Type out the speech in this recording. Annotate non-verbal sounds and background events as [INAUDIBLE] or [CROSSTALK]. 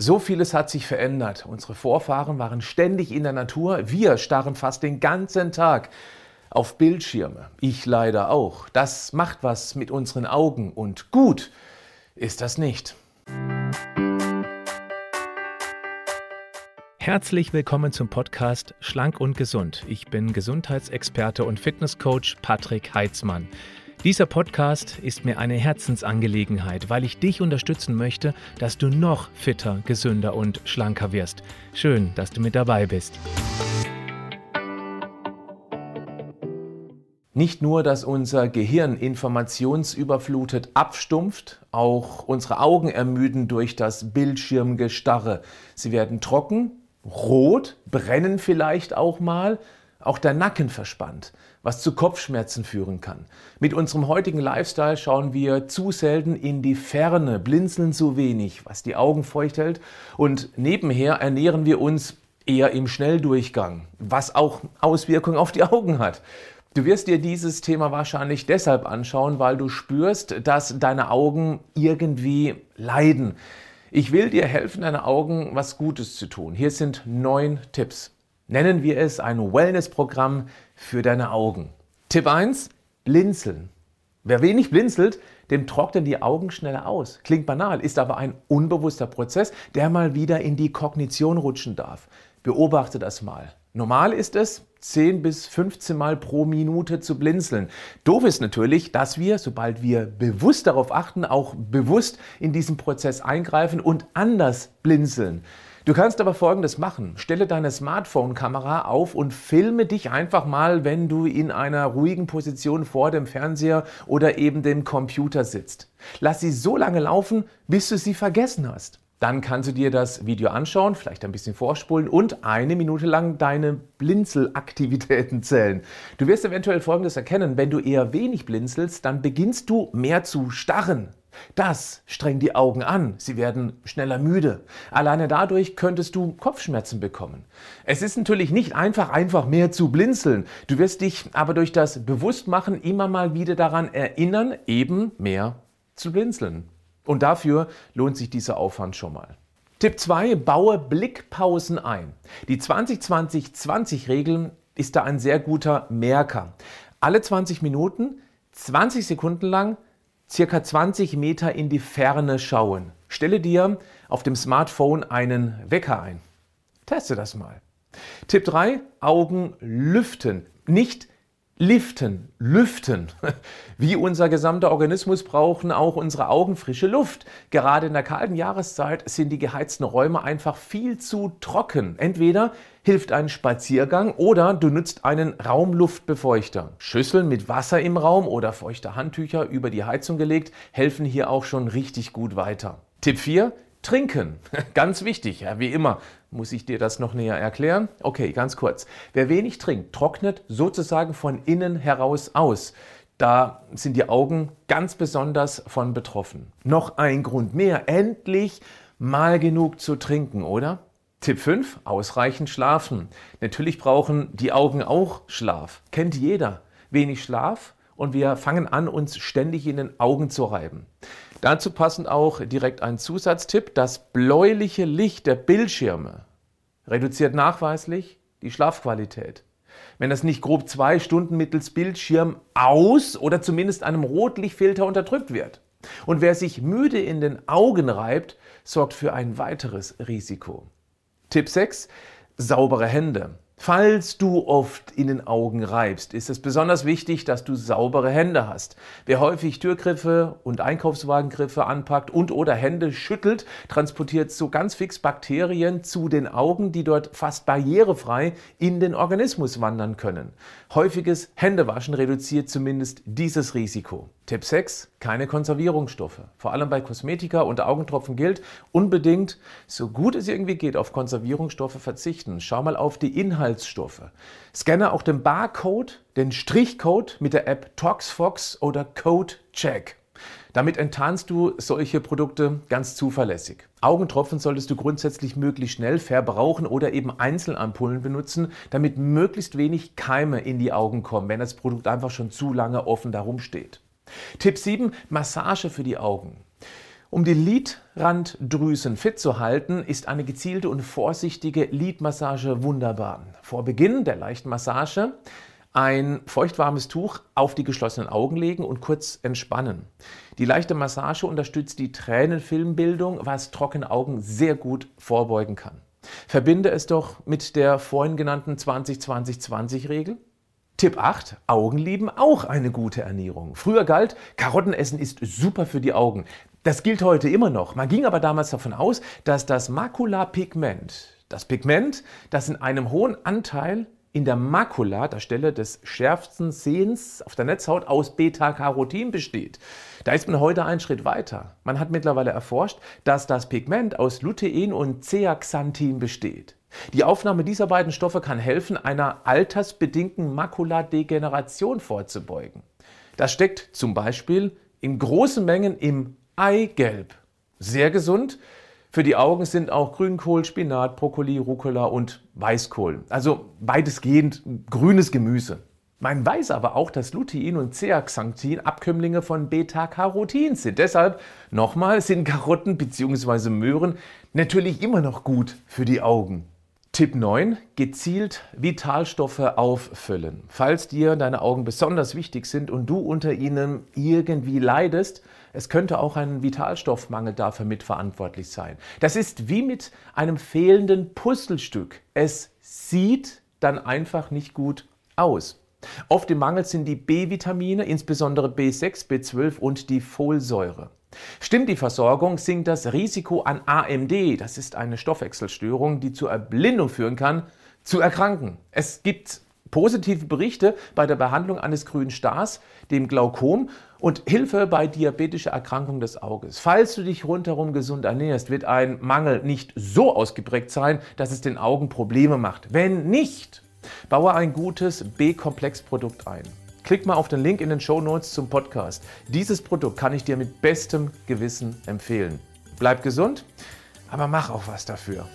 So vieles hat sich verändert. Unsere Vorfahren waren ständig in der Natur. Wir starren fast den ganzen Tag auf Bildschirme. Ich leider auch. Das macht was mit unseren Augen und gut ist das nicht. Herzlich willkommen zum Podcast Schlank und Gesund. Ich bin Gesundheitsexperte und Fitnesscoach Patrick Heitzmann. Dieser Podcast ist mir eine Herzensangelegenheit, weil ich dich unterstützen möchte, dass du noch fitter, gesünder und schlanker wirst. Schön, dass du mit dabei bist. Nicht nur, dass unser Gehirn informationsüberflutet abstumpft, auch unsere Augen ermüden durch das Bildschirmgestarre. Sie werden trocken, rot, brennen vielleicht auch mal, auch der Nacken verspannt was zu Kopfschmerzen führen kann. Mit unserem heutigen Lifestyle schauen wir zu selten in die Ferne, blinzeln zu wenig, was die Augen feucht hält und nebenher ernähren wir uns eher im Schnelldurchgang, was auch Auswirkungen auf die Augen hat. Du wirst dir dieses Thema wahrscheinlich deshalb anschauen, weil du spürst, dass deine Augen irgendwie leiden. Ich will dir helfen, deine Augen was Gutes zu tun. Hier sind neun Tipps. Nennen wir es ein Wellness-Programm für deine Augen. Tipp 1, blinzeln. Wer wenig blinzelt, dem trocknen die Augen schneller aus. Klingt banal, ist aber ein unbewusster Prozess, der mal wieder in die Kognition rutschen darf. Beobachte das mal. Normal ist es, 10 bis 15 Mal pro Minute zu blinzeln. Doof ist natürlich, dass wir, sobald wir bewusst darauf achten, auch bewusst in diesen Prozess eingreifen und anders blinzeln. Du kannst aber Folgendes machen. Stelle deine Smartphone-Kamera auf und filme dich einfach mal, wenn du in einer ruhigen Position vor dem Fernseher oder eben dem Computer sitzt. Lass sie so lange laufen, bis du sie vergessen hast. Dann kannst du dir das Video anschauen, vielleicht ein bisschen vorspulen und eine Minute lang deine Blinzelaktivitäten zählen. Du wirst eventuell Folgendes erkennen. Wenn du eher wenig blinzelst, dann beginnst du mehr zu starren. Das strengt die Augen an, sie werden schneller müde. Alleine dadurch könntest du Kopfschmerzen bekommen. Es ist natürlich nicht einfach, einfach mehr zu blinzeln. Du wirst dich aber durch das Bewusstmachen immer mal wieder daran erinnern, eben mehr zu blinzeln. Und dafür lohnt sich dieser Aufwand schon mal. Tipp 2, baue Blickpausen ein. Die 20-20-20-Regel ist da ein sehr guter Merker. Alle 20 Minuten, 20 Sekunden lang circa 20 Meter in die Ferne schauen. Stelle dir auf dem Smartphone einen Wecker ein. Teste das mal. Tipp 3, Augen lüften. Nicht liften, lüften. [LAUGHS] Wie unser gesamter Organismus brauchen auch unsere Augen frische Luft. Gerade in der kalten Jahreszeit sind die geheizten Räume einfach viel zu trocken. Entweder hilft ein Spaziergang oder du nutzt einen Raumluftbefeuchter. Schüsseln mit Wasser im Raum oder feuchte Handtücher über die Heizung gelegt helfen hier auch schon richtig gut weiter. Tipp 4, Trinken, [LAUGHS] ganz wichtig, ja, wie immer. Muss ich dir das noch näher erklären? Okay, ganz kurz. Wer wenig trinkt, trocknet sozusagen von innen heraus aus. Da sind die Augen ganz besonders von betroffen. Noch ein Grund mehr, endlich mal genug zu trinken, oder? Tipp 5, ausreichend schlafen. Natürlich brauchen die Augen auch Schlaf. Kennt jeder. Wenig Schlaf und wir fangen an, uns ständig in den Augen zu reiben. Dazu passend auch direkt ein Zusatztipp. Das bläuliche Licht der Bildschirme reduziert nachweislich die Schlafqualität. Wenn das nicht grob zwei Stunden mittels Bildschirm aus oder zumindest einem Rotlichtfilter unterdrückt wird. Und wer sich müde in den Augen reibt, sorgt für ein weiteres Risiko. Tipp 6. Saubere Hände. Falls du oft in den Augen reibst, ist es besonders wichtig, dass du saubere Hände hast. Wer häufig Türgriffe und Einkaufswagengriffe anpackt und oder Hände schüttelt, transportiert so ganz fix Bakterien zu den Augen, die dort fast barrierefrei in den Organismus wandern können. Häufiges Händewaschen reduziert zumindest dieses Risiko. Tipp 6, keine Konservierungsstoffe. Vor allem bei Kosmetika und Augentropfen gilt, unbedingt, so gut es irgendwie geht, auf Konservierungsstoffe verzichten. Schau mal auf die Inhaltsstoffe. Scanne auch den Barcode, den Strichcode mit der App ToxFox oder CodeCheck. Damit enttarnst du solche Produkte ganz zuverlässig. Augentropfen solltest du grundsätzlich möglichst schnell verbrauchen oder eben Einzelampullen benutzen, damit möglichst wenig Keime in die Augen kommen, wenn das Produkt einfach schon zu lange offen darum steht. Tipp 7, Massage für die Augen. Um die Lidranddrüsen fit zu halten, ist eine gezielte und vorsichtige Lidmassage wunderbar. Vor Beginn der leichten Massage ein feuchtwarmes Tuch auf die geschlossenen Augen legen und kurz entspannen. Die leichte Massage unterstützt die Tränenfilmbildung, was trockene Augen sehr gut vorbeugen kann. Verbinde es doch mit der vorhin genannten 20-20-20-Regel. Tipp 8. Augen lieben auch eine gute Ernährung. Früher galt, Karottenessen ist super für die Augen. Das gilt heute immer noch. Man ging aber damals davon aus, dass das Makulapigment, das Pigment, das in einem hohen Anteil in der Makula, der Stelle des schärfsten Sehens auf der Netzhaut, aus Beta-Carotin besteht. Da ist man heute einen Schritt weiter. Man hat mittlerweile erforscht, dass das Pigment aus Lutein und Zeaxanthin besteht. Die Aufnahme dieser beiden Stoffe kann helfen, einer altersbedingten Makuladegeneration vorzubeugen. Das steckt zum Beispiel in großen Mengen im Eigelb. Sehr gesund, für die Augen sind auch Grünkohl, Spinat, Brokkoli, Rucola und Weißkohl. Also weitestgehend grünes Gemüse. Man weiß aber auch, dass Lutein und Zeaxanthin Abkömmlinge von Beta-Carotin sind. Deshalb nochmal sind Karotten bzw. Möhren natürlich immer noch gut für die Augen. Tipp 9. Gezielt Vitalstoffe auffüllen. Falls dir deine Augen besonders wichtig sind und du unter ihnen irgendwie leidest, es könnte auch ein Vitalstoffmangel dafür mitverantwortlich sein. Das ist wie mit einem fehlenden Puzzlestück. Es sieht dann einfach nicht gut aus. Oft im Mangel sind die B-Vitamine, insbesondere B6, B12 und die Folsäure. Stimmt die Versorgung, sinkt das Risiko an AMD, das ist eine Stoffwechselstörung, die zur Erblindung führen kann, zu erkranken. Es gibt positive Berichte bei der Behandlung eines grünen Stars, dem Glaukom und Hilfe bei diabetischer Erkrankung des Auges. Falls du dich rundherum gesund ernährst, wird ein Mangel nicht so ausgeprägt sein, dass es den Augen Probleme macht. Wenn nicht, baue ein gutes B-Komplex-Produkt ein. Klick mal auf den Link in den Show Notes zum Podcast. Dieses Produkt kann ich dir mit bestem Gewissen empfehlen. Bleib gesund, aber mach auch was dafür.